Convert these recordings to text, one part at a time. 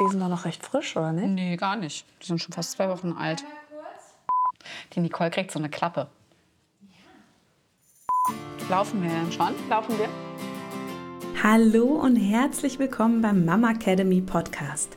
Die sind doch noch recht frisch, oder nicht? Nee, gar nicht. Die sind schon fast zwei Wochen alt. Die Nicole kriegt so eine Klappe. Laufen wir denn schon? Laufen wir? Hallo und herzlich willkommen beim Mama Academy Podcast,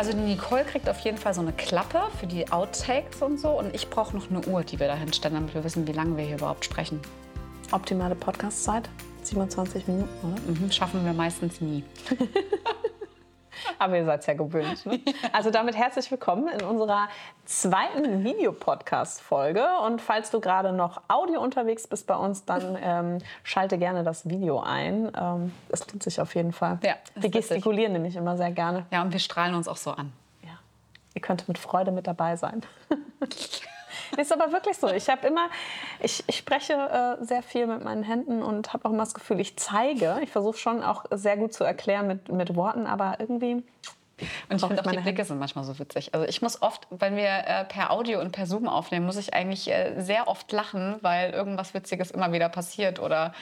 Also die Nicole kriegt auf jeden Fall so eine Klappe für die Outtakes und so. Und ich brauche noch eine Uhr, die wir da hinstellen, damit wir wissen, wie lange wir hier überhaupt sprechen. Optimale Podcast-Zeit? 27 Minuten, oder? Mhm, schaffen wir meistens nie. Aber ihr seid ja gewöhnt. Ne? Also damit herzlich willkommen in unserer zweiten Videopodcast-Folge. Und falls du gerade noch Audio unterwegs bist bei uns, dann ähm, schalte gerne das Video ein. Ähm, es lohnt sich auf jeden Fall. Ja, wir gestikulieren nämlich immer sehr gerne. Ja, und wir strahlen uns auch so an. Ja. Ihr könnt mit Freude mit dabei sein. ist aber wirklich so. Ich habe immer, ich, ich spreche äh, sehr viel mit meinen Händen und habe auch immer das Gefühl, ich zeige. Ich versuche schon auch sehr gut zu erklären mit, mit Worten, aber irgendwie. Und ich finde auch die Blicke Hände. sind manchmal so witzig. Also ich muss oft, wenn wir äh, per Audio und per Zoom aufnehmen, muss ich eigentlich äh, sehr oft lachen, weil irgendwas Witziges immer wieder passiert oder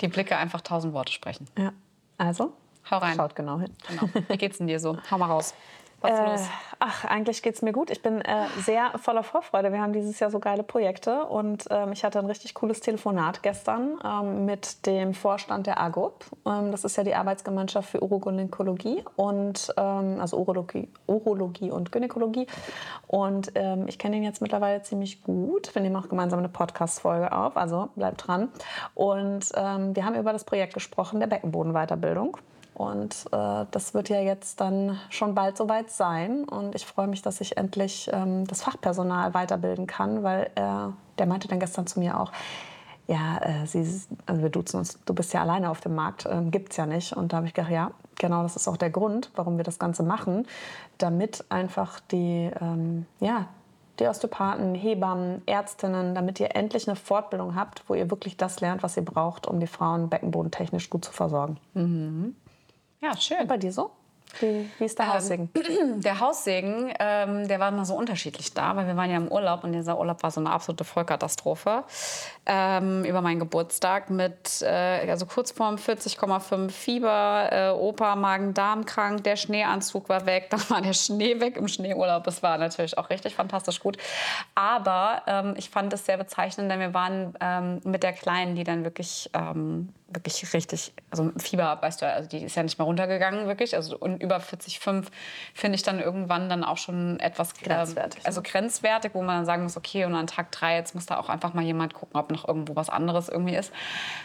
die Blicke einfach tausend Worte sprechen. Ja, also Hau rein. Schaut genau hin. Genau. Wie geht's denn dir so? Hau mal raus. Was äh, los? Ach, eigentlich geht es mir gut. Ich bin äh, sehr voller Vorfreude. Wir haben dieses Jahr so geile Projekte und ähm, ich hatte ein richtig cooles Telefonat gestern ähm, mit dem Vorstand der AGOP. Ähm, das ist ja die Arbeitsgemeinschaft für Urogynäkologie und ähm, also Urologie, Urologie und Gynäkologie. Und ähm, ich kenne ihn jetzt mittlerweile ziemlich gut. Wir nehmen auch gemeinsam eine Podcast-Folge auf, also bleibt dran. Und ähm, wir haben über das Projekt gesprochen der Beckenbodenweiterbildung. Und äh, das wird ja jetzt dann schon bald soweit sein. Und ich freue mich, dass ich endlich ähm, das Fachpersonal weiterbilden kann, weil äh, der meinte dann gestern zu mir auch, ja, äh, sie, also wir duzen uns, du bist ja alleine auf dem Markt, äh, gibt es ja nicht. Und da habe ich gedacht, ja, genau das ist auch der Grund, warum wir das Ganze machen, damit einfach die, ähm, ja, die Osteopathen, Hebammen, Ärztinnen, damit ihr endlich eine Fortbildung habt, wo ihr wirklich das lernt, was ihr braucht, um die Frauen beckenbodentechnisch gut zu versorgen. Mhm. Ja, schön. Und bei dir so? Wie, wie ist der ähm, Haussegen? der Haussegen, ähm, der war immer so unterschiedlich da, weil wir waren ja im Urlaub und dieser Urlaub war so eine absolute Vollkatastrophe. Ähm, über meinen Geburtstag mit, äh, also kurz vorm 40,5 Fieber, äh, Opa Magen-Darm krank, der Schneeanzug war weg, dann war der Schnee weg im Schneeurlaub. Das war natürlich auch richtig fantastisch gut. Aber ähm, ich fand es sehr bezeichnend, denn wir waren ähm, mit der Kleinen, die dann wirklich ähm, wirklich richtig, also Fieber, weißt du, also die ist ja nicht mehr runtergegangen, wirklich. Also und über 40,5 finde ich dann irgendwann dann auch schon etwas ähm, grenzwertig. Äh, also grenzwertig, wo man dann sagen muss, okay, und an Tag drei, jetzt muss da auch einfach mal jemand gucken, ob noch irgendwo was anderes irgendwie ist.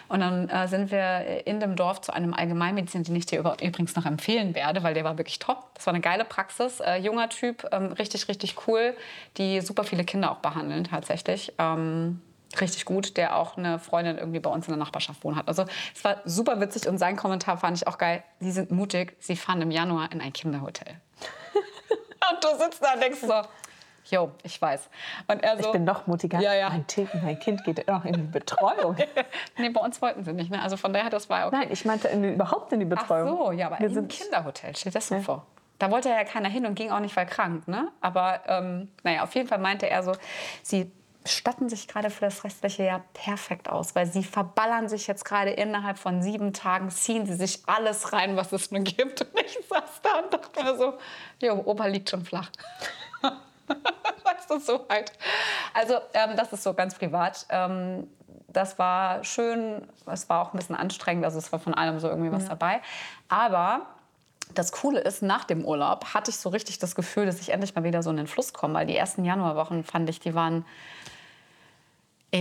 Und dann äh, sind wir in dem Dorf zu einem Allgemeinmediziner, den ich dir übrigens noch empfehlen werde, weil der war wirklich top. Das war eine geile Praxis, äh, junger Typ, ähm, richtig, richtig cool, die super viele Kinder auch behandeln tatsächlich. Ähm, richtig gut, der auch eine Freundin irgendwie bei uns in der Nachbarschaft wohnt hat. Also es war super witzig und sein Kommentar fand ich auch geil. Sie sind mutig, sie fahren im Januar in ein Kinderhotel. und du sitzt da und denkst so, Jo, ich weiß. Und er so, ich bin noch mutiger. Ja, ja. Mein, mein Kind geht noch in die Betreuung. nee, bei uns wollten sie nicht. Ne? Also von daher, das war okay. Nein, ich meinte in, überhaupt in die Betreuung. Ach so, ja, aber Wir im Kinderhotel, stell dir das so ja. vor. Da wollte ja keiner hin und ging auch nicht, weil krank. Ne? Aber ähm, naja, auf jeden Fall meinte er so, sie statten sich gerade für das restliche Jahr perfekt aus, weil sie verballern sich jetzt gerade innerhalb von sieben Tagen, ziehen sie sich alles rein, was es nur gibt. Und ich saß da und dachte mir so, jo, Opa liegt schon flach. weißt du, so halt. Also ähm, das ist so ganz privat. Ähm, das war schön, es war auch ein bisschen anstrengend, also es war von allem so irgendwie was ja. dabei. Aber das Coole ist, nach dem Urlaub hatte ich so richtig das Gefühl, dass ich endlich mal wieder so in den Fluss komme, weil die ersten Januarwochen fand ich, die waren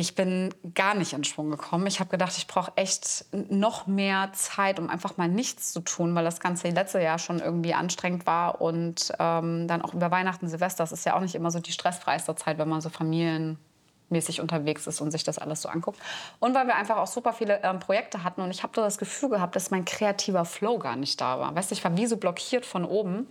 ich bin gar nicht in Schwung gekommen. Ich habe gedacht, ich brauche echt noch mehr Zeit, um einfach mal nichts zu tun, weil das ganze letzte Jahr schon irgendwie anstrengend war. Und ähm, dann auch über Weihnachten, Silvester, das ist ja auch nicht immer so die stressfreiste Zeit, wenn man so familienmäßig unterwegs ist und sich das alles so anguckt. Und weil wir einfach auch super viele ähm, Projekte hatten und ich habe das Gefühl gehabt, dass mein kreativer Flow gar nicht da war. Weißt du, ich war wie so blockiert von oben.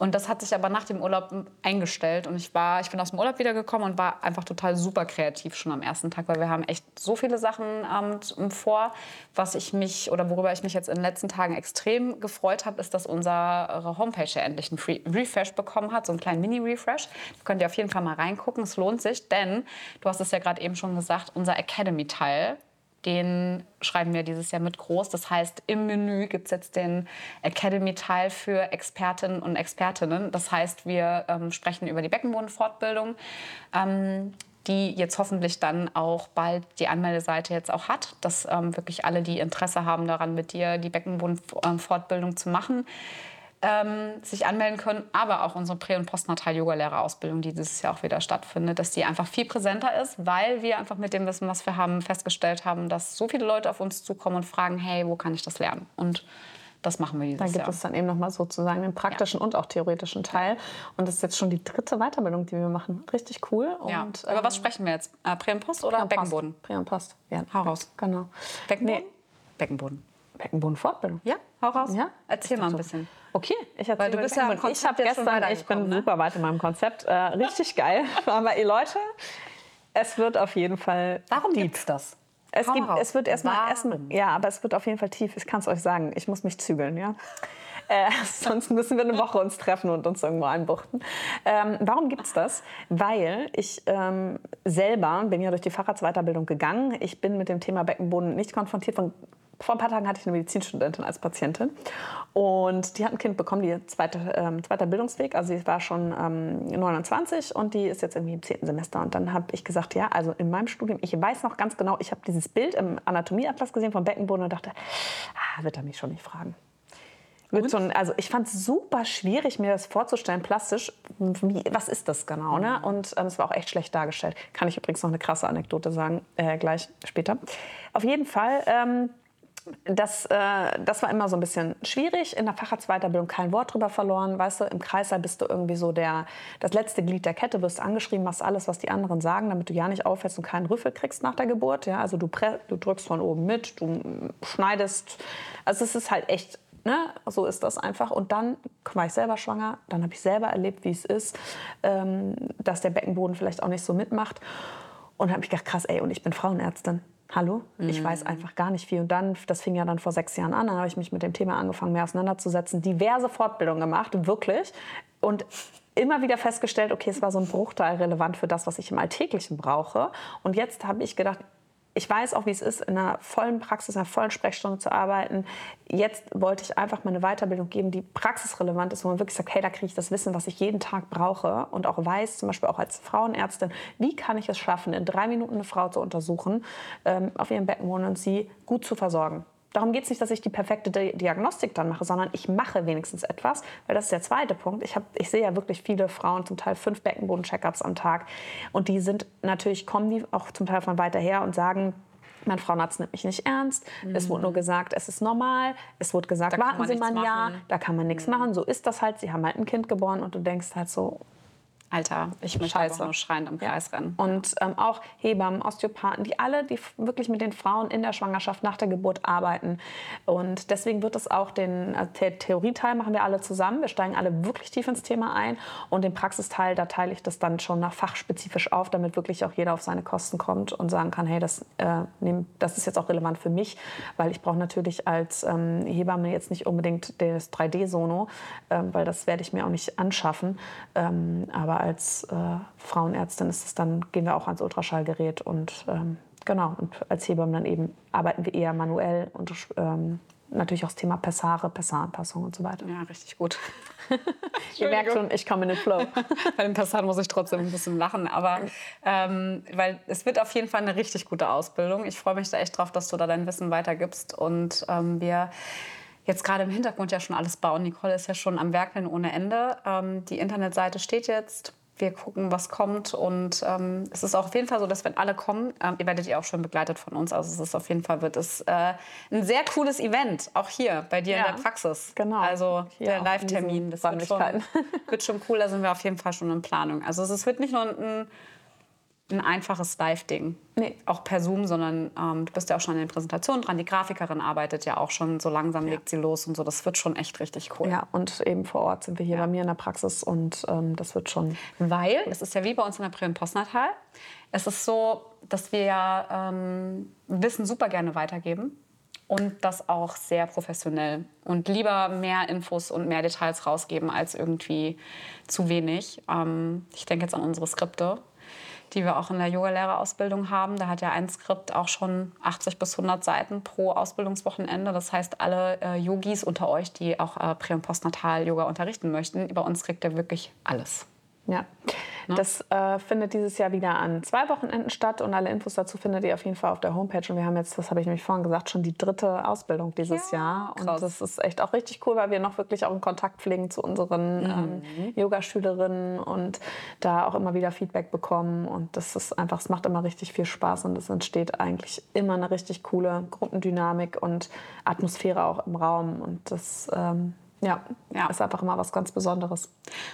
Und das hat sich aber nach dem Urlaub eingestellt. Und ich, war, ich bin aus dem Urlaub wiedergekommen und war einfach total super kreativ schon am ersten Tag, weil wir haben echt so viele Sachen ähm, vor. Was ich mich oder worüber ich mich jetzt in den letzten Tagen extrem gefreut habe, ist, dass unsere Homepage ja endlich einen Free Refresh bekommen hat, so einen kleinen Mini-Refresh. Da könnt ihr auf jeden Fall mal reingucken. Es lohnt sich, denn du hast es ja gerade eben schon gesagt, unser Academy-Teil den schreiben wir dieses Jahr mit groß. Das heißt, im Menü gibt es jetzt den Academy-Teil für Expertinnen und Expertinnen. Das heißt, wir ähm, sprechen über die Beckenbodenfortbildung. Ähm, die jetzt hoffentlich dann auch bald die Anmeldeseite jetzt auch hat, dass ähm, wirklich alle, die Interesse haben daran, mit dir die Beckenbodenfortbildung zu machen, ähm, sich anmelden können, aber auch unsere Prä- und Postnatal-Yoga-Lehrerausbildung, die dieses Jahr auch wieder stattfindet, dass die einfach viel präsenter ist, weil wir einfach mit dem Wissen, was wir haben, festgestellt haben, dass so viele Leute auf uns zukommen und fragen, hey, wo kann ich das lernen? Und das machen wir dieses Jahr. Da gibt Jahr. es dann eben nochmal sozusagen den praktischen ja. und auch theoretischen Teil. Und das ist jetzt schon die dritte Weiterbildung, die wir machen. Richtig cool. Ja. Und, Über ähm, was sprechen wir jetzt? Äh, Prä und Post oder Prä und Beckenboden? Prä und Post. Ja. Hau raus. Genau. Beckenboden? Nee. Beckenboden. Beckenbodenfortbildung. Ja, hau raus. Ja? Erzähl mal ein bisschen. Okay, ich Weil du bist ja ich habe gestern, ich bin ne? super weit in meinem Konzept, äh, richtig geil. Aber ihr Leute, es wird auf jeden Fall. Warum gibt es das? Es, gibt, es wird erstmal, erstmal, ja, aber es wird auf jeden Fall tief. Ich kann es euch sagen. Ich muss mich zügeln, ja. Äh, sonst müssen wir eine Woche uns treffen und uns irgendwo einbuchten. Ähm, warum gibt es das? Weil ich ähm, selber bin ja durch die Facharztweiterbildung gegangen. Ich bin mit dem Thema Beckenboden nicht konfrontiert von vor ein paar Tagen hatte ich eine Medizinstudentin als Patientin und die hat ein Kind bekommen, die zweite, ähm, zweiter Bildungsweg, also sie war schon ähm, 29 und die ist jetzt irgendwie im zehnten Semester und dann habe ich gesagt, ja, also in meinem Studium, ich weiß noch ganz genau, ich habe dieses Bild im Anatomieatlas gesehen vom Beckenboden und dachte, ah, wird er mich schon nicht fragen. Schon, also ich fand es super schwierig, mir das vorzustellen, plastisch, wie, was ist das genau? Ne? Und ähm, es war auch echt schlecht dargestellt. Kann ich übrigens noch eine krasse Anekdote sagen, äh, gleich später. Auf jeden Fall ähm, das, äh, das war immer so ein bisschen schwierig. In der Facharztweiterbildung kein Wort drüber verloren. Weißt du, im Kreißsaal bist du irgendwie so der, das letzte Glied der Kette, wirst angeschrieben, machst alles, was die anderen sagen, damit du ja nicht auffällst und keinen Rüffel kriegst nach der Geburt. Ja? Also du, du drückst von oben mit, du schneidest. Also es ist halt echt Ne? So ist das einfach. Und dann war ich selber schwanger, dann habe ich selber erlebt, wie es ist, ähm, dass der Beckenboden vielleicht auch nicht so mitmacht. Und habe ich gedacht, krass, ey, und ich bin Frauenärztin. Hallo? Mhm. Ich weiß einfach gar nicht viel. Und dann, das fing ja dann vor sechs Jahren an, dann habe ich mich mit dem Thema angefangen, mehr auseinanderzusetzen, diverse Fortbildungen gemacht, wirklich. Und immer wieder festgestellt, okay, es war so ein Bruchteil relevant für das, was ich im Alltäglichen brauche. Und jetzt habe ich gedacht, ich weiß auch, wie es ist, in einer vollen Praxis, in einer vollen Sprechstunde zu arbeiten. Jetzt wollte ich einfach mal eine Weiterbildung geben, die praxisrelevant ist, wo man wirklich sagt, hey, da kriege ich das Wissen, was ich jeden Tag brauche und auch weiß, zum Beispiel auch als Frauenärztin, wie kann ich es schaffen, in drei Minuten eine Frau zu untersuchen, ähm, auf ihrem Beckenboden und sie gut zu versorgen darum geht es nicht, dass ich die perfekte Diagnostik dann mache, sondern ich mache wenigstens etwas, weil das ist der zweite Punkt. Ich, hab, ich sehe ja wirklich viele Frauen, zum Teil fünf Beckenboden-Checkups am Tag und die sind natürlich, kommen die auch zum Teil von weiter her und sagen, mein Frauenarzt nimmt mich nicht ernst. Mhm. Es wurde nur gesagt, es ist normal. Es wurde gesagt, da warten Sie mal ein Jahr, da kann man nichts mhm. machen. So ist das halt. Sie haben halt ein Kind geboren und du denkst halt so, Alter, ich möchte Scheiße. nur schreiend am Kreis ja. rennen. Und ähm, auch Hebammen, Osteopathen, die alle, die wirklich mit den Frauen in der Schwangerschaft nach der Geburt arbeiten. Und deswegen wird es auch den äh, Theorieteil machen wir alle zusammen. Wir steigen alle wirklich tief ins Thema ein. Und den Praxisteil, da teile ich das dann schon nach fachspezifisch auf, damit wirklich auch jeder auf seine Kosten kommt und sagen kann, hey, das, äh, nehm, das ist jetzt auch relevant für mich, weil ich brauche natürlich als ähm, Hebamme jetzt nicht unbedingt das 3D-Sono, ähm, weil das werde ich mir auch nicht anschaffen. Ähm, aber als äh, Frauenärztin ist es dann, gehen wir auch ans Ultraschallgerät und ähm, genau, und als Hebamme dann eben arbeiten wir eher manuell und ähm, natürlich auch das Thema Pessare, Pessaranpassung und so weiter. Ja, richtig gut. Ihr merkt schon, ich komme in den Flow. Bei den Pessaren muss ich trotzdem ein bisschen lachen, aber ähm, weil es wird auf jeden Fall eine richtig gute Ausbildung. Ich freue mich da echt drauf, dass du da dein Wissen weitergibst und ähm, wir jetzt gerade im Hintergrund ja schon alles bauen. Nicole ist ja schon am Werkeln ohne Ende. Ähm, die Internetseite steht jetzt. Wir gucken, was kommt. Und ähm, es ist auch auf jeden Fall so, dass wenn alle kommen, ähm, ihr werdet ja auch schon begleitet von uns. Also es ist auf jeden Fall wird es äh, ein sehr cooles Event, auch hier bei dir ja, in der Praxis. Genau. Also hier der Live-Termin, das wird schon, wird schon cool. Da sind wir auf jeden Fall schon in Planung. Also es wird nicht nur ein ein einfaches Live-Ding. Nee. Auch per Zoom, sondern ähm, du bist ja auch schon in den Präsentationen dran. Die Grafikerin arbeitet ja auch schon, so langsam legt sie los und so. Das wird schon echt richtig cool. Ja, und eben vor Ort sind wir hier bei mir in der Praxis und ähm, das wird schon. Weil, es ist ja wie bei uns in der Prä- und Postnatal, es ist so, dass wir ja ähm, Wissen super gerne weitergeben und das auch sehr professionell und lieber mehr Infos und mehr Details rausgeben als irgendwie zu wenig. Ähm, ich denke jetzt an unsere Skripte, die wir auch in der Yogalehrerausbildung haben. Da hat ja ein Skript auch schon 80 bis 100 Seiten pro Ausbildungswochenende. Das heißt, alle äh, Yogis unter euch, die auch äh, Prä- und Postnatal-Yoga unterrichten möchten, bei uns kriegt ihr wirklich alles. Ja, das äh, findet dieses Jahr wieder an zwei Wochenenden statt und alle Infos dazu findet ihr auf jeden Fall auf der Homepage. Und wir haben jetzt, das habe ich nämlich vorhin gesagt, schon die dritte Ausbildung dieses Ja, Jahr. Und krass. das ist echt auch richtig cool, weil wir noch wirklich auch in Kontakt pflegen zu unseren ähm, Yogaschülerinnen und da auch immer wieder Feedback bekommen. Und das ist einfach, es macht immer richtig viel Spaß und es entsteht eigentlich immer eine richtig coole Gruppendynamik und Atmosphäre auch im Raum. Und das ähm, ja, Ja. ist einfach immer was ganz Besonderes.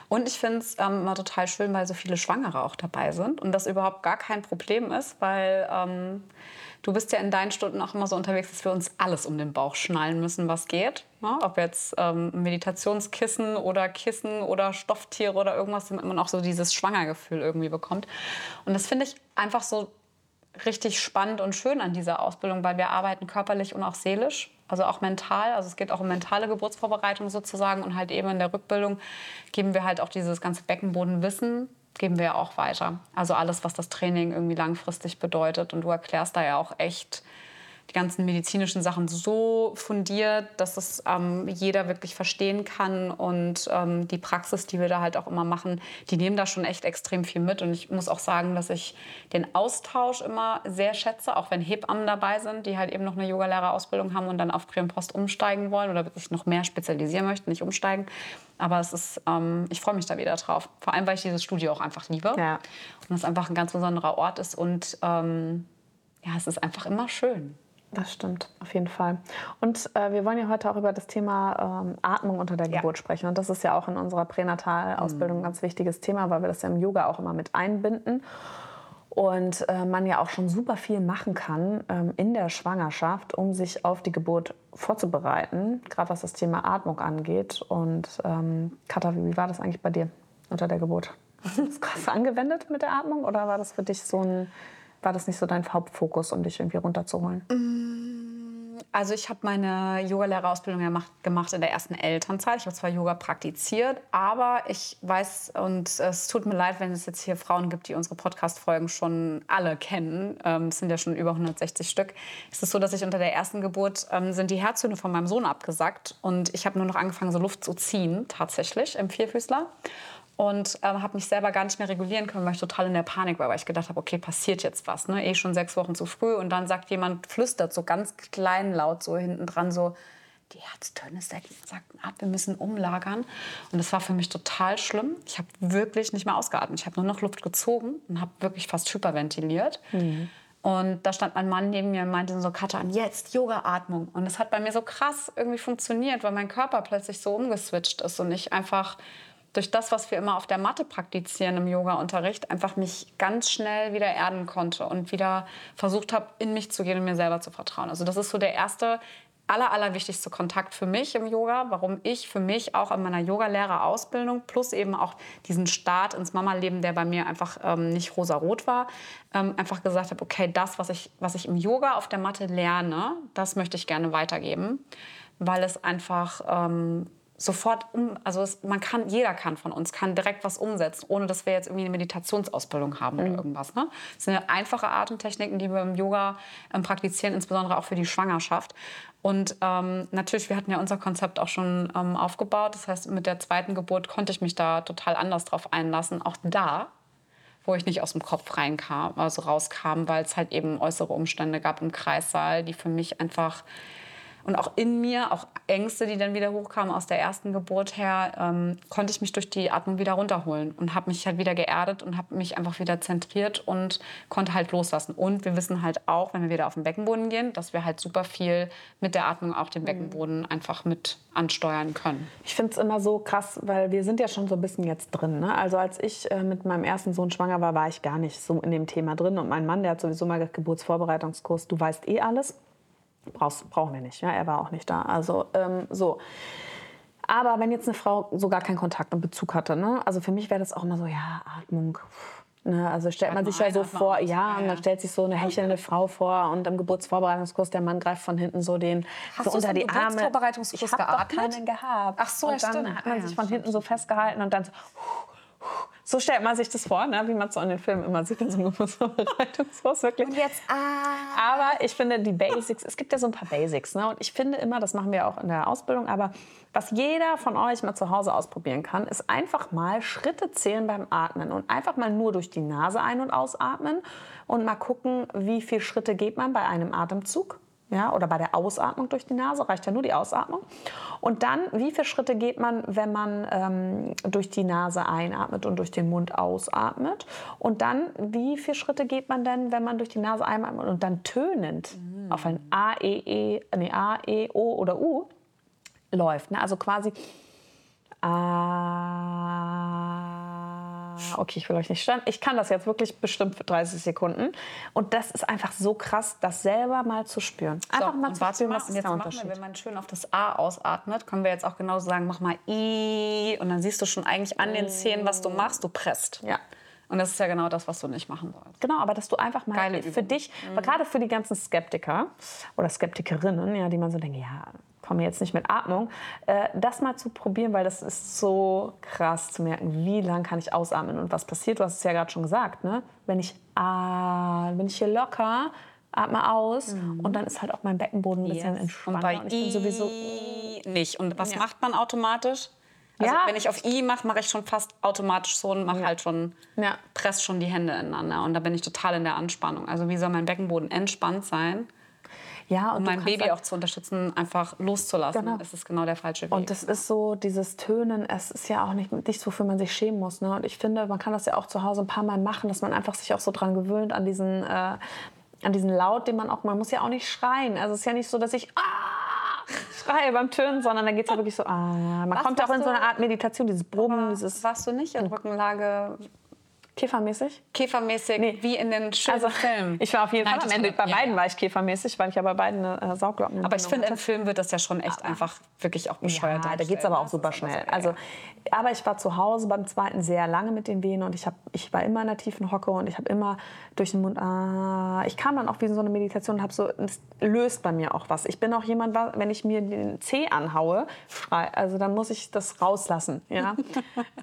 Und ich finde es ähm, immer total schön, weil so viele Schwangere auch dabei sind und das überhaupt gar kein Problem ist, weil ähm, du bist ja in deinen Stunden auch immer so unterwegs, dass wir uns alles um den Bauch schnallen müssen, was geht. Ne? Ob jetzt ähm, Meditationskissen oder Kissen oder Stofftiere oder irgendwas, damit man auch so dieses Schwangergefühl irgendwie bekommt. Und das finde ich einfach so richtig spannend und schön an dieser Ausbildung, weil wir arbeiten körperlich und auch seelisch, also auch mental. Also es geht auch um mentale Geburtsvorbereitung sozusagen und halt eben in der Rückbildung geben wir halt auch dieses ganze Beckenbodenwissen geben wir auch weiter. Also alles, was das Training irgendwie langfristig bedeutet und du erklärst da ja auch echt die ganzen medizinischen Sachen so fundiert, dass es ähm, jeder wirklich verstehen kann. Und ähm, die Praxis, die wir da halt auch immer machen, die nehmen da schon echt extrem viel mit. Und ich muss auch sagen, dass ich den Austausch immer sehr schätze, auch wenn Hebammen dabei sind, die halt eben noch eine Yogalehrerausbildung haben und dann auf Post umsteigen wollen oder sich noch mehr spezialisieren möchten, nicht umsteigen. Aber es ist, ähm, ich freue mich da wieder drauf. Vor allem, weil ich dieses Studio auch einfach liebe. Ja. Und es einfach ein ganz besonderer Ort ist. Und ähm, ja, es ist einfach immer schön. Das stimmt, auf jeden Fall. Und äh, wir wollen ja heute auch über das Thema ähm, Atmung unter der Ja. Geburt sprechen. Und das ist ja auch in unserer Pränatal-Ausbildung ein ganz wichtiges Thema, weil wir das ja im Yoga auch immer mit einbinden. Und äh, man ja auch schon super viel machen kann ähm, in der Schwangerschaft, um sich auf die Geburt vorzubereiten, gerade was das Thema Atmung angeht. Und ähm, Katha, wie war das eigentlich bei dir unter der Geburt? Hast du das krass angewendet mit der Atmung oder war das für dich so ein, war das nicht so dein Hauptfokus, um dich irgendwie runterzuholen? Also ich habe meine Yogalehrerausbildung ja mach- gemacht in der ersten Elternzeit. Ich habe zwar Yoga praktiziert, aber ich weiß, und es tut mir leid, wenn es jetzt hier Frauen gibt, die unsere Podcast-Folgen schon alle kennen. Ähm, es sind ja schon über 160 Stück. Es ist so, dass ich unter der ersten Geburt ähm, sind die Herzhöhne von meinem Sohn abgesackt und ich habe nur noch angefangen, so Luft zu ziehen, tatsächlich, im Vierfüßler. Und ähm, habe mich selber gar nicht mehr regulieren können, weil ich total in der Panik war, weil ich gedacht habe, okay, passiert jetzt was. Ne? Eh schon sechs Wochen zu früh. Und dann sagt jemand, flüstert so ganz kleinlaut so hinten dran so, die Herztöne sagten ab, wir müssen umlagern. Und das war für mich total schlimm. Ich habe wirklich nicht mehr ausgeatmet. Ich habe nur noch Luft gezogen und habe wirklich fast hyperventiliert. Und da stand mein Mann neben mir und meinte so, Katja, und jetzt Yoga-Atmung. Und das hat bei mir so krass irgendwie funktioniert, weil mein Körper plötzlich so umgeswitcht ist und ich einfach durch das, was wir immer auf der Matte praktizieren im Yoga-Unterricht, einfach mich ganz schnell wieder erden konnte und wieder versucht habe, in mich zu gehen und mir selber zu vertrauen. Also das ist so der erste, aller, allerwichtigste Kontakt für mich im Yoga, warum ich für mich auch in meiner Yogalehrerausbildung plus eben auch diesen Start ins Mama-Leben, der bei mir einfach ähm, nicht rosa-rot war, ähm, einfach gesagt habe, okay, das, was ich, was ich im Yoga auf der Matte lerne, das möchte ich gerne weitergeben, weil es einfach ähm, sofort um, also es, man kann, jeder kann von uns, kann direkt was umsetzen, ohne dass wir jetzt irgendwie eine Meditationsausbildung haben oder irgendwas. Ne? Das sind ja einfache Atemtechniken, die wir im Yoga ähm, praktizieren, insbesondere auch für die Schwangerschaft. Und ähm, natürlich, wir hatten ja unser Konzept auch schon ähm, aufgebaut. Das heißt, mit der zweiten Geburt konnte ich mich da total anders drauf einlassen. Auch da wo ich nicht aus dem Kopf reinkam, also rauskam, weil es halt eben äußere Umstände gab im Kreissaal, die für mich einfach Und auch in mir, auch Ängste, die dann wieder hochkamen aus der ersten Geburt her, ähm, konnte ich mich durch die Atmung wieder runterholen und habe mich halt wieder geerdet und habe mich einfach wieder zentriert und konnte halt loslassen. Und wir wissen halt auch, wenn wir wieder auf den Beckenboden gehen, dass wir halt super viel mit der Atmung auch den Beckenboden einfach mit ansteuern können. Ich finde es immer so krass, weil wir sind ja schon so ein bisschen jetzt drin. Ne? Also als ich äh, mit meinem ersten Sohn schwanger war, war ich gar nicht so in dem Thema drin. Und mein Mann, der hat sowieso mal Geburtsvorbereitungskurs, du weißt eh alles. Brauchst, brauchen wir nicht, ja? er war auch nicht da. Also ähm, so. Aber wenn jetzt eine Frau so gar keinen Kontakt und Bezug hatte, ne? also für mich wäre das auch immer so, ja, Atmung. Ne? Also stellt man sich ja so vor, ja, und dann stellt sich so eine hechelnde Frau vor und im Geburtsvorbereitungskurs, der Mann greift von hinten so den Hast so du unter die Arme. Geburtsvorbereitungskurs ich habe doch geatmet? keinen gehabt. Ach so, und ja, dann stimmt. hat man Ah, ja, sich von hinten so festgehalten und dann so, so stellt man sich das vor, ne? wie man es so in den Filmen immer sieht in so einem Geburtsvorbereitungskurs. Wirklich. Und jetzt, ah. Aber ich finde die Basics, es gibt ja so ein paar Basics. Ne? Und ich finde immer, das machen wir auch in der Ausbildung, aber was jeder von euch mal zu Hause ausprobieren kann, ist einfach mal Schritte zählen beim Atmen und einfach mal nur durch die Nase ein- und ausatmen und mal gucken, wie viele Schritte geht man bei einem Atemzug. Ja, oder bei der Ausatmung durch die Nase reicht ja nur die Ausatmung. Und dann, wie viele Schritte geht man, wenn man ähm, durch die Nase einatmet und durch den Mund ausatmet? Und dann, wie viele Schritte geht man denn, wenn man durch die Nase einatmet und dann tönend auf ein A, E, E, nee, A, E, O oder U läuft? Ne? Also quasi Ah, okay, ich will euch nicht stören. Ich kann das jetzt wirklich bestimmt für 30 Sekunden. Und das ist einfach so krass, das selber mal zu spüren. Einfach so, mal und zu spüren, mal, was ist jetzt der Unterschied. wir, wenn man schön auf das A ausatmet, können wir jetzt auch genauso sagen, mach mal I. Und dann siehst du schon eigentlich an den Zähnen, was du machst. Du presst. Ja. Und das ist ja genau das, was du nicht machen sollst. Genau, aber dass du einfach mal für dich, aber gerade für die ganzen Skeptiker oder Skeptikerinnen, ja, die man so denkt, ja, komme jetzt nicht mit Atmung, äh, das mal zu probieren, weil das ist so krass zu merken, wie lang kann ich ausatmen und was passiert. Du hast es ja gerade schon gesagt, ne? Wenn ich ah, bin ich hier locker, atme aus und dann ist halt auch mein Beckenboden ein bisschen Und entspannter. bei Und ich bin sowieso nicht. Und was Ja. macht man automatisch? Also Ja. wenn ich auf I mache, mache ich schon fast automatisch so und mache halt schon, Ja. press schon die Hände ineinander. Und da bin ich total in der Anspannung. Also wie soll mein Beckenboden entspannt sein, ja, und um mein Baby halt- auch zu unterstützen, einfach loszulassen? Genau. Das ist genau der falsche Weg. Und das ist so, dieses Tönen, es ist ja auch nicht nichts, wofür man sich schämen muss. Ne? Und ich finde, man kann das ja auch zu Hause ein paar Mal machen, dass man einfach sich auch so dran gewöhnt, an diesen, äh, an diesen Laut, den man auch, man muss ja auch nicht schreien. Also es ist ja nicht so, dass ich ah, schreie beim Tönen, sondern da geht es ja wirklich so, ah. Man Was kommt auch in so eine Art Meditation, dieses Brummen, dieses Warst du nicht in Rückenlage Käfermäßig. käfermäßig Nee. wie in den schönen Also Filmen? ich war auf jeden Nein, Fall am Ende, bei ja, beiden ja. war ich käfermäßig, weil ich ja bei beiden eine äh, Saugglocken Aber ich finde, im Film wird das ja schon echt einfach wirklich auch bescheuert. Ja, da geht es aber auch super schnell. Also, aber ich war zu Hause beim zweiten sehr lange mit den Venen und ich, hab, ich war immer in einer tiefen Hocke und ich habe immer durch den Mund, ah, ich kam dann auch wie in so eine Meditation und habe so, es löst bei mir auch was. Ich bin auch jemand, wenn ich mir den Zeh anhaue, schrei, also dann muss ich das rauslassen. Ja?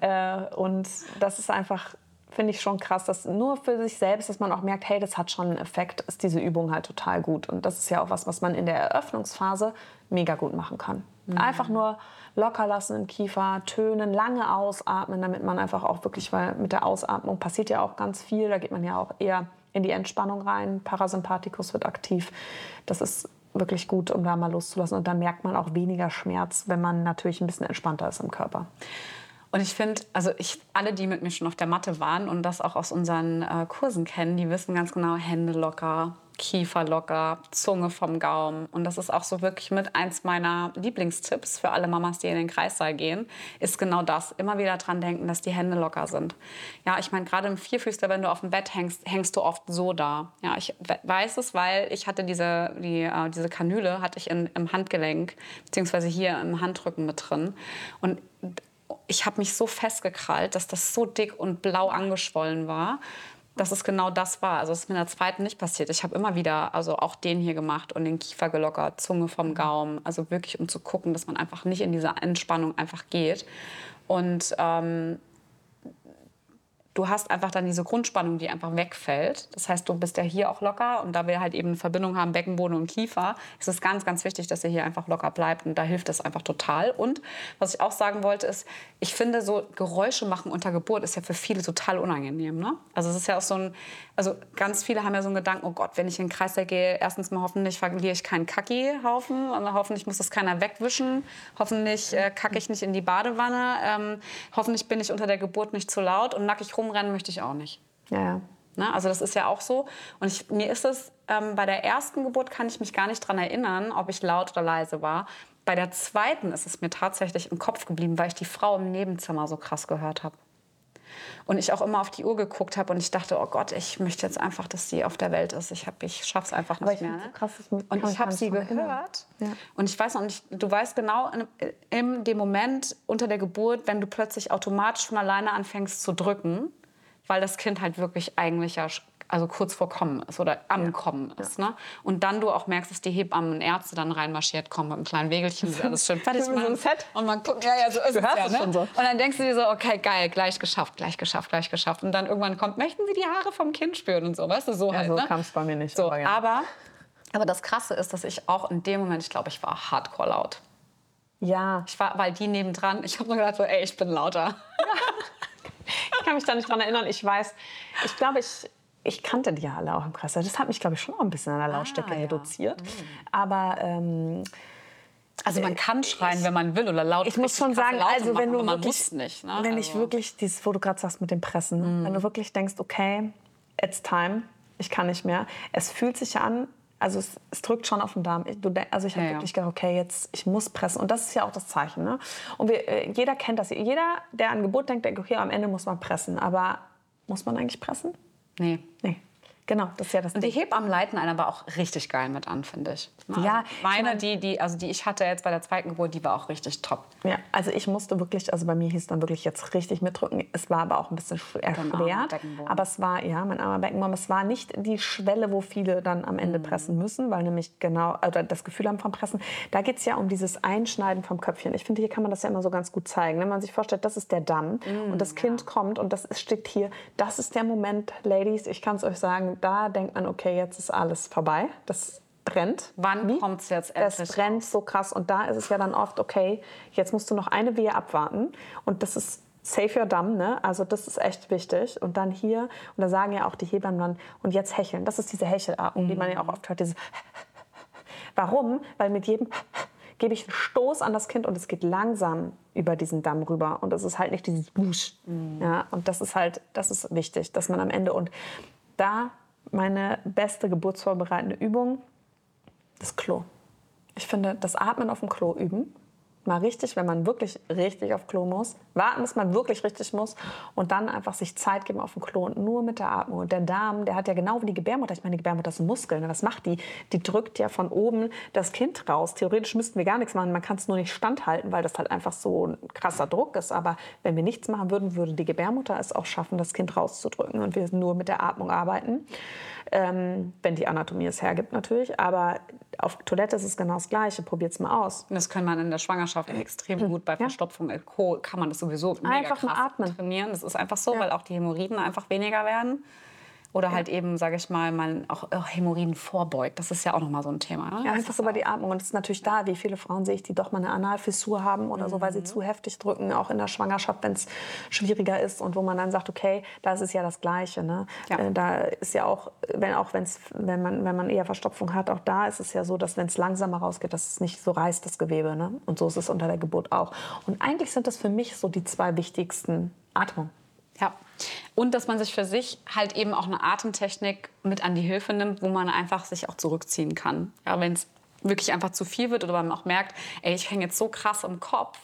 äh, und das ist einfach, finde ich schon krass, dass nur für sich selbst, dass man auch merkt, hey, das hat schon einen Effekt, ist diese Übung halt total gut. Und das ist ja auch was, was man in der Eröffnungsphase mega gut machen kann. Einfach nur locker lassen im Kiefer, tönen, lange ausatmen, damit man einfach auch wirklich, weil mit der Ausatmung passiert ja auch ganz viel, da geht man ja auch eher in die Entspannung rein, Parasympathikus wird aktiv. Das ist wirklich gut, um da mal loszulassen. Und da merkt man auch weniger Schmerz, wenn man natürlich ein bisschen entspannter ist im Körper. Und ich finde, also ich, alle, die mit mir schon auf der Matte waren und das auch aus unseren äh, Kursen kennen, die wissen ganz genau, Hände locker, Kiefer locker, Zunge vom Gaumen. Und das ist auch so wirklich mit eins meiner Lieblingstipps für alle Mamas, die in den Kreissaal gehen, ist genau das. Immer wieder dran denken, dass die Hände locker sind. Ja, ich meine, gerade im Vierfüßler, wenn du auf dem Bett hängst, hängst du oft so da. Ja, ich we- weiß es, weil ich hatte diese, die, äh, diese Kanüle hatte ich in, im Handgelenk, beziehungsweise hier im Handrücken mit drin. Und ich habe mich so festgekrallt, dass das so dick und blau angeschwollen war, dass es genau das war. Also es ist mir in der zweiten nicht passiert. Ich habe immer wieder, also auch den hier gemacht und den Kiefer gelockert, Zunge vom Gaumen. Also wirklich, um zu gucken, dass man einfach nicht in diese Entspannung einfach geht. Und ähm, du hast einfach dann diese Grundspannung, die einfach wegfällt. Das heißt, du bist ja hier auch locker und da wir halt eben eine Verbindung haben, Beckenboden und Kiefer, ist es ganz, ganz wichtig, dass ihr hier einfach locker bleibt und da hilft es einfach total. Und was ich auch sagen wollte, ist, ich finde, so Geräusche machen unter Geburt ist ja für viele total unangenehm. Ne? Also es ist ja auch so ein, also ganz viele haben ja so einen Gedanken, oh Gott, wenn ich in den Kreislauf gehe, erstens mal hoffentlich verliere ich keinen Kacki-Haufen und hoffentlich muss das keiner wegwischen, hoffentlich äh, kacke ich nicht in die Badewanne, ähm, hoffentlich bin ich unter der Geburt nicht zu laut und nackig rumrennen möchte ich auch nicht. Ja, ja. Ne? Also das ist ja auch so. Und ich, mir ist es, ähm, bei der ersten Geburt kann ich mich gar nicht daran erinnern, ob ich laut oder leise war. Bei der zweiten ist es mir tatsächlich im Kopf geblieben, weil ich die Frau im Nebenzimmer so krass gehört habe. Und ich auch immer auf die Uhr geguckt habe und ich dachte, oh Gott, ich möchte jetzt einfach, dass sie auf der Welt ist. Ich, hab, ich schaffe es einfach nicht mehr. Ne? So krass, und ich habe sie gehört. Ja. Und ich weiß noch nicht, du weißt genau in, in dem Moment unter der Geburt, wenn du plötzlich automatisch von alleine anfängst zu drücken, weil das Kind halt wirklich eigentlich ja also kurz vor Kommen ist oder am ja. Kommen ist. Ja. Ne? Und dann du auch merkst, dass die Hebammen und Ärzte dann reinmarschiert kommen mit einem kleinen Wägelchen, das alles schön fertig machen. So und man guckt, ja, ja, so ist du es ja. Ne? So. Und dann denkst du dir so, okay, geil, gleich geschafft, gleich geschafft, gleich geschafft. Und dann irgendwann kommt, möchten Sie die Haare vom Kind spüren und so, weißt du, so ja, halt. So ne? kam es bei mir nicht. So, aber, aber, aber das Krasse ist, dass ich auch in dem Moment, ich glaube, ich war hardcore laut. Ja. Ich war, weil die nebendran, ich habe nur gedacht, so, ey, ich bin lauter. ich kann mich da nicht dran erinnern. Ich weiß, ich glaube, ich, ich kannte die ja alle auch im Kreis. Das hat mich, glaube ich, schon auch ein bisschen an der Lautstärke ah, ja. reduziert. Mhm. Aber ähm, also man kann schreien, ich, wenn man will oder laut. Ich muss schon sagen, also wenn machen, du wirklich, nicht, ne? wenn also. ich wirklich dieses, wo du gerade sagst mit dem Pressen, mhm. wenn du wirklich denkst, okay, it's time, ich kann nicht mehr. Es fühlt sich an, also es, es drückt schon auf den Darm. Ich, du, also ich habe ja, wirklich gedacht, okay, jetzt ich muss pressen und das ist ja auch das Zeichen. Ne? Und wir, äh, jeder kennt das. Jeder, der an Geburt denkt, denkt, okay, am Ende muss man pressen. Aber muss man eigentlich pressen? Nee. Nee. Genau, das ist ja das. Und die Hebammen leiten einen aber auch richtig geil mit an, finde ich. Also ja, meine, die, die, also die ich hatte jetzt bei der zweiten Geburt, die war auch richtig top. Ja, also ich musste wirklich, also bei mir hieß dann wirklich jetzt richtig mitdrücken. Es war aber auch ein bisschen erschwert. Aber es war, ja, mein armer Beckenboden, es war nicht die Schwelle, wo viele dann am Ende mhm. pressen müssen, weil nämlich genau, also das Gefühl haben vom Pressen. Da geht es ja um dieses Einschneiden vom Köpfchen. Ich finde, hier kann man das ja immer so ganz gut zeigen. Wenn man sich vorstellt, das ist der Damm mhm, und das Kind ja. kommt und das steht hier, das ist der Moment, Ladies, ich kann es euch sagen, da denkt man, okay, jetzt ist alles vorbei. Das brennt. Wann kommt es jetzt endlich? Es brennt so krass. Und da ist es ja dann oft, okay, jetzt musst du noch eine Wehe abwarten. Und das ist Save your Damm, ne? Also das ist echt wichtig. Und dann hier, und da sagen ja auch die Hebammen dann, und jetzt hecheln. Das ist diese Hechelatmung, mhm. die man ja auch oft hört. Diese Warum? Weil mit jedem gebe ich einen Stoß an das Kind und es geht langsam über diesen Damm rüber. Und es ist halt nicht dieses Busch. Mhm. Ja, und das ist halt, das ist wichtig, dass man am Ende, und da meine beste geburtsvorbereitende Übung, das Klo. Ich finde, das Atmen auf dem Klo üben mal richtig, wenn man wirklich richtig auf Klo muss, warten, bis man wirklich richtig muss und dann einfach sich Zeit geben auf dem Klo und nur mit der Atmung. Und der Darm, der hat ja genau wie die Gebärmutter, ich meine, die Gebärmutter ist ein Muskel, ne? was macht die? Die drückt ja von oben das Kind raus. Theoretisch müssten wir gar nichts machen, man kann es nur nicht standhalten, weil das halt einfach so ein krasser Druck ist. Aber wenn wir nichts machen würden, würde die Gebärmutter es auch schaffen, das Kind rauszudrücken und wir nur mit der Atmung arbeiten ähm, wenn die Anatomie es hergibt natürlich. Aber auf Toilette ist es genau das Gleiche. Probiert es mal aus. Das kann man in der Schwangerschaft extrem gut bei Verstopfung. Ja. Kann man das sowieso mega einfach mal atmen. trainieren. Das ist einfach so, ja. weil auch die Hämorrhoiden einfach weniger werden. Oder halt eben, sage ich mal, man auch Hämorrhoiden vorbeugt. Das ist ja auch nochmal so ein Thema. Ne? Ja, einfach über die Atmung. Und es ist natürlich da, wie viele Frauen sehe ich, die doch mal eine Analfissur haben oder mhm. so, weil sie mhm. zu heftig drücken, auch in der Schwangerschaft, wenn es schwieriger ist und wo man dann sagt, okay, da ist es ja das Gleiche. Ne? Ja. Äh, da ist ja auch, wenn, auch wenn's, wenn, man, wenn man eher Verstopfung hat, auch da ist es ja so, dass wenn es langsamer rausgeht, dass es nicht so reißt, das Gewebe. Ne? Und so ist es unter der Geburt auch. Und eigentlich sind das für mich so die zwei wichtigsten Atmung. Ja. Und dass man sich für sich halt eben auch eine Atemtechnik mit an die Hilfe nimmt, wo man einfach sich auch zurückziehen kann. Ja, wenn es wirklich einfach zu viel wird oder man auch merkt, ey, ich hänge jetzt so krass im Kopf,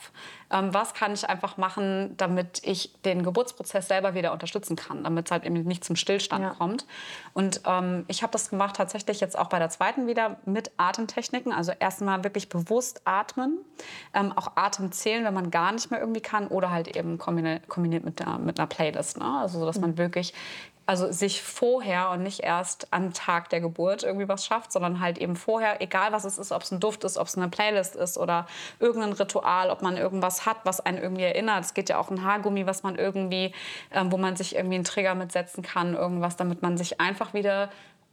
ähm, was kann ich einfach machen, damit ich den Geburtsprozess selber wieder unterstützen kann, damit es halt eben nicht zum Stillstand ja. kommt. Und ähm, ich habe das gemacht tatsächlich jetzt auch bei der zweiten wieder mit Atemtechniken. Also erstmal wirklich bewusst atmen, ähm, auch Atem zählen, wenn man gar nicht mehr irgendwie kann oder halt eben kombiniert, kombiniert mit, der, mit einer Playlist. Ne? Also dass man mhm. wirklich Also sich vorher und nicht erst am Tag der Geburt irgendwie was schafft, sondern halt eben vorher, egal was es ist, ob es ein Duft ist, ob es eine Playlist ist oder irgendein Ritual, ob man irgendwas hat, was einen irgendwie erinnert. Es geht ja auch ein Haargummi, was man irgendwie, ähm, wo man sich irgendwie einen Trigger mitsetzen kann, irgendwas, damit man sich einfach wieder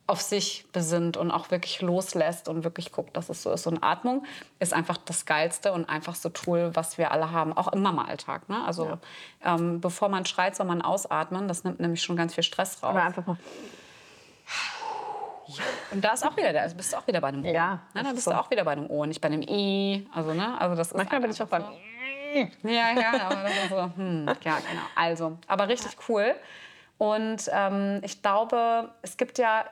auf sich besinnt und auch wirklich loslässt und wirklich guckt, dass es so ist. Und Atmung ist einfach das geilste und einfachste Tool, was wir alle haben, auch im Mama-Alltag. Ne? Also ja. ähm, bevor man schreit, soll man ausatmen. Das nimmt nämlich schon ganz viel Stress raus. Oder einfach mal. Ja. Und da ist auch wieder, da bist du auch wieder bei einem O. Ja. Ne? Da bist so. du auch wieder bei einem O, nicht bei einem I. Also, ne? also das ist Manchmal bin ich auch beim so. Ja, ja, aber das ist so, hm, ja, genau. Also, aber richtig cool. Und ähm, ich glaube, es gibt ja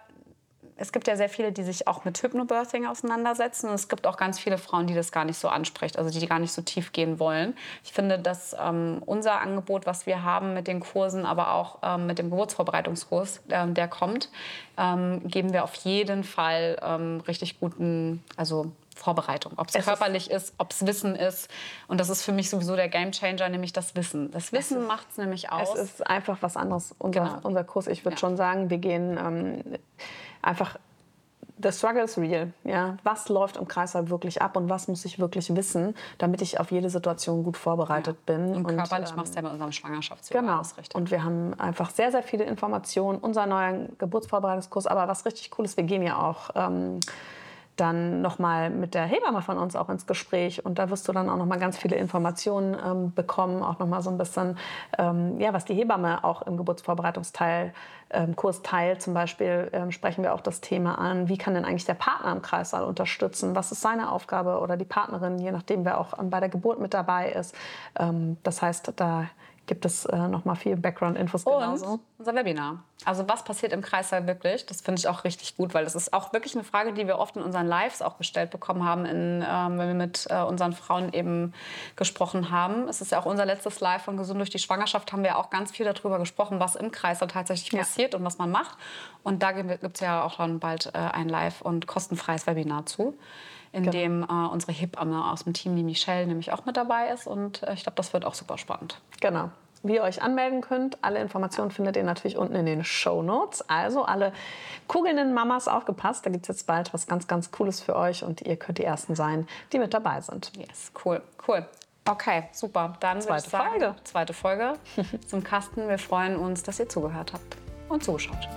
es gibt ja sehr viele, die sich auch mit Hypnobirthing auseinandersetzen. Und es gibt auch ganz viele Frauen, die das gar nicht so ansprechen, also die gar nicht so tief gehen wollen. Ich finde, dass ähm, unser Angebot, was wir haben mit den Kursen, aber auch ähm, mit dem Geburtsvorbereitungskurs, äh, der kommt, ähm, geben wir auf jeden Fall ähm, richtig guten, also Vorbereitung. Ob es körperlich ist, ob es Wissen ist. Und das ist für mich sowieso der Gamechanger, nämlich das Wissen. Das Wissen macht es nämlich aus. Es ist einfach was anderes. Unser, genau. unser Kurs, ich würde ja. schon sagen, wir gehen ähm, einfach the struggle is real. Ja? Was läuft im Kreislauf wirklich ab und was muss ich wirklich wissen, damit ich auf jede Situation gut vorbereitet ja. bin. Und, und körperlich ähm, machst du ja mit unserem Schwangerschaftsjahr genau. ausrichtet. Und wir haben einfach sehr, sehr viele Informationen. Unser neuer Geburtsvorbereitungskurs, aber was richtig cool ist, wir gehen ja auch... Ähm, dann nochmal mit der Hebamme von uns auch ins Gespräch und da wirst du dann auch nochmal ganz viele Informationen ähm, bekommen, auch nochmal so ein bisschen, ähm, ja, was die Hebamme auch im Geburtsvorbereitungsteil, ähm, Kurs teilt. Zum Beispiel ähm, sprechen wir auch das Thema an, wie kann denn eigentlich der Partner im Kreissaal unterstützen, was ist seine Aufgabe oder die Partnerin, je nachdem, wer auch bei der Geburt mit dabei ist. Ähm, das heißt, da gibt es äh, noch mal viel Background-Infos genauso. unser Webinar. Also was passiert im Kreißsaal wirklich? Das finde ich auch richtig gut, weil das ist auch wirklich eine Frage, die wir oft in unseren Lives auch gestellt bekommen haben, in, ähm, wenn wir mit äh, unseren Frauen eben gesprochen haben. Es ist ja auch unser letztes Live von Gesund durch die Schwangerschaft, haben wir auch ganz viel darüber gesprochen, was im Kreißsaal tatsächlich ja. passiert und was man macht. Und da gibt es ja auch dann bald äh, ein Live- und kostenfreies Webinar zu in genau. dem äh, unsere Hebamme aus dem Team, die Michelle, nämlich auch mit dabei ist. Und äh, ich glaube, das wird auch super spannend. Genau. Wie ihr euch anmelden könnt, alle Informationen findet ihr natürlich unten in den Show Notes. Also alle kugelnden Mamas aufgepasst, da gibt es jetzt bald was ganz, ganz Cooles für euch und ihr könnt die Ersten sein, die mit dabei sind. Yes, cool, cool. Okay, super. Dann zweite sagen, Folge. Zweite Folge zum Kasten. Wir freuen uns, dass ihr zugehört habt und zugeschaut.